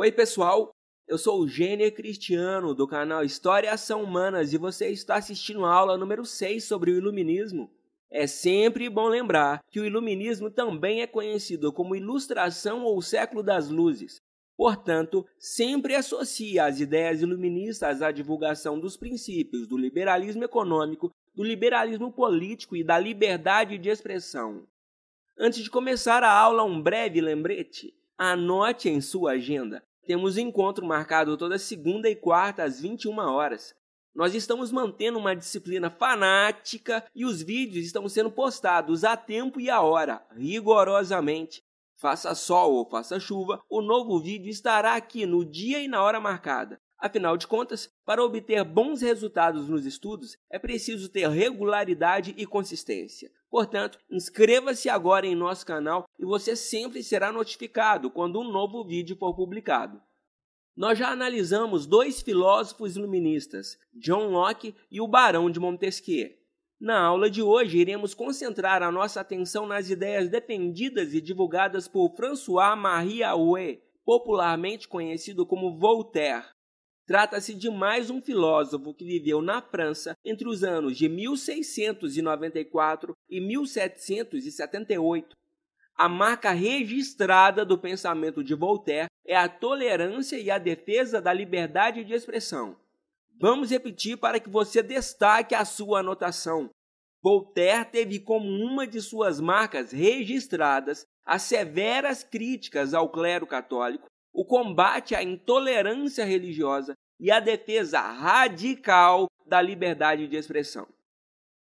Oi, pessoal. Eu sou o Gêner Cristiano do canal História Ação Humanas e você está assistindo a aula número 6 sobre o Iluminismo. É sempre bom lembrar que o Iluminismo também é conhecido como Ilustração ou Século das Luzes. Portanto, sempre associa as ideias iluministas à divulgação dos princípios do liberalismo econômico, do liberalismo político e da liberdade de expressão. Antes de começar a aula, um breve lembrete. Anote em sua agenda temos encontro marcado toda segunda e quarta às 21 horas. Nós estamos mantendo uma disciplina fanática e os vídeos estão sendo postados a tempo e a hora, rigorosamente. Faça sol ou faça chuva, o novo vídeo estará aqui no dia e na hora marcada. Afinal de contas, para obter bons resultados nos estudos, é preciso ter regularidade e consistência. Portanto, inscreva-se agora em nosso canal e você sempre será notificado quando um novo vídeo for publicado. Nós já analisamos dois filósofos iluministas, John Locke e o Barão de Montesquieu. Na aula de hoje, iremos concentrar a nossa atenção nas ideias defendidas e divulgadas por François-Marie Arouet, popularmente conhecido como Voltaire. Trata-se de mais um filósofo que viveu na França entre os anos de 1694 e 1778. A marca registrada do pensamento de Voltaire é a tolerância e a defesa da liberdade de expressão. Vamos repetir para que você destaque a sua anotação. Voltaire teve como uma de suas marcas registradas as severas críticas ao clero católico o combate à intolerância religiosa e a defesa radical da liberdade de expressão.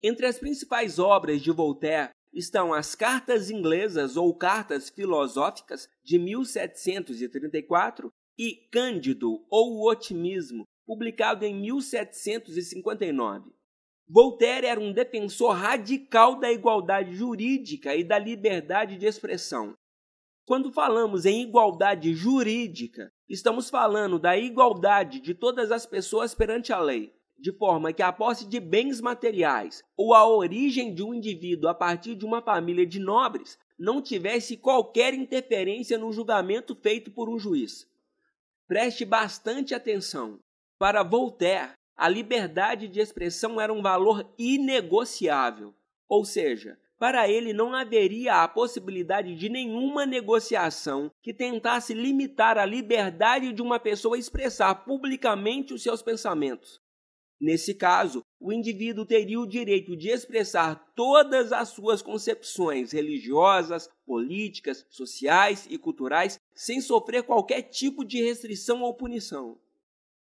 Entre as principais obras de Voltaire estão as Cartas Inglesas ou Cartas Filosóficas de 1734 e Cândido ou o Otimismo, publicado em 1759. Voltaire era um defensor radical da igualdade jurídica e da liberdade de expressão, quando falamos em igualdade jurídica, estamos falando da igualdade de todas as pessoas perante a lei, de forma que a posse de bens materiais ou a origem de um indivíduo a partir de uma família de nobres não tivesse qualquer interferência no julgamento feito por um juiz. Preste bastante atenção. Para Voltaire, a liberdade de expressão era um valor inegociável, ou seja, para ele não haveria a possibilidade de nenhuma negociação que tentasse limitar a liberdade de uma pessoa expressar publicamente os seus pensamentos. Nesse caso, o indivíduo teria o direito de expressar todas as suas concepções religiosas, políticas, sociais e culturais sem sofrer qualquer tipo de restrição ou punição.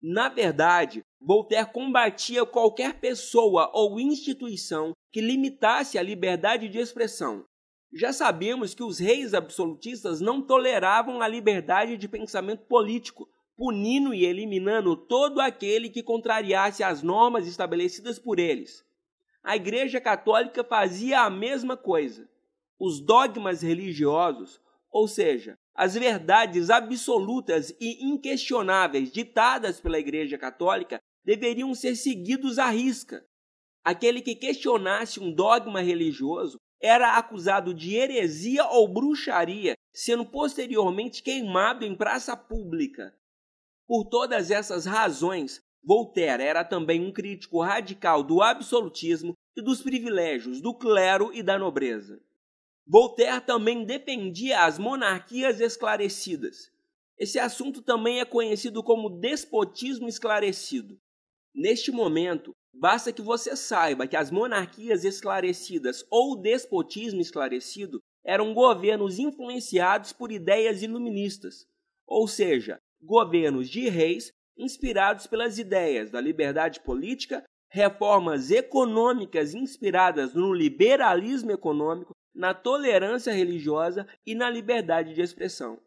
Na verdade, Voltaire combatia qualquer pessoa ou instituição que limitasse a liberdade de expressão. Já sabemos que os reis absolutistas não toleravam a liberdade de pensamento político, punindo e eliminando todo aquele que contrariasse as normas estabelecidas por eles. A Igreja Católica fazia a mesma coisa. Os dogmas religiosos, ou seja, as verdades absolutas e inquestionáveis ditadas pela Igreja Católica deveriam ser seguidos à risca. Aquele que questionasse um dogma religioso era acusado de heresia ou bruxaria, sendo posteriormente queimado em praça pública. Por todas essas razões, Voltaire era também um crítico radical do absolutismo e dos privilégios do clero e da nobreza. Voltaire também defendia as monarquias esclarecidas. Esse assunto também é conhecido como despotismo esclarecido. Neste momento, basta que você saiba que as monarquias esclarecidas ou despotismo esclarecido eram governos influenciados por ideias iluministas, ou seja, governos de reis inspirados pelas ideias da liberdade política, reformas econômicas inspiradas no liberalismo econômico na tolerância religiosa e na liberdade de expressão.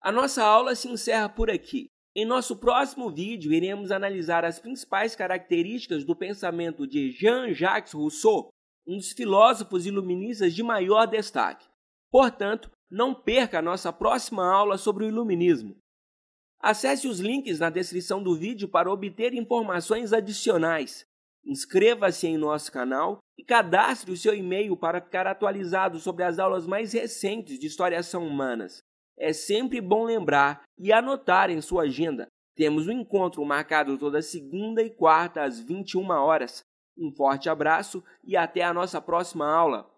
A nossa aula se encerra por aqui. Em nosso próximo vídeo, iremos analisar as principais características do pensamento de Jean-Jacques Rousseau, um dos filósofos iluministas de maior destaque. Portanto, não perca a nossa próxima aula sobre o iluminismo. Acesse os links na descrição do vídeo para obter informações adicionais. Inscreva-se em nosso canal e cadastre o seu e-mail para ficar atualizado sobre as aulas mais recentes de História Ação Humanas. é sempre bom lembrar e anotar em sua agenda. Temos um encontro marcado toda segunda e quarta às 21 horas. Um forte abraço e até a nossa próxima aula.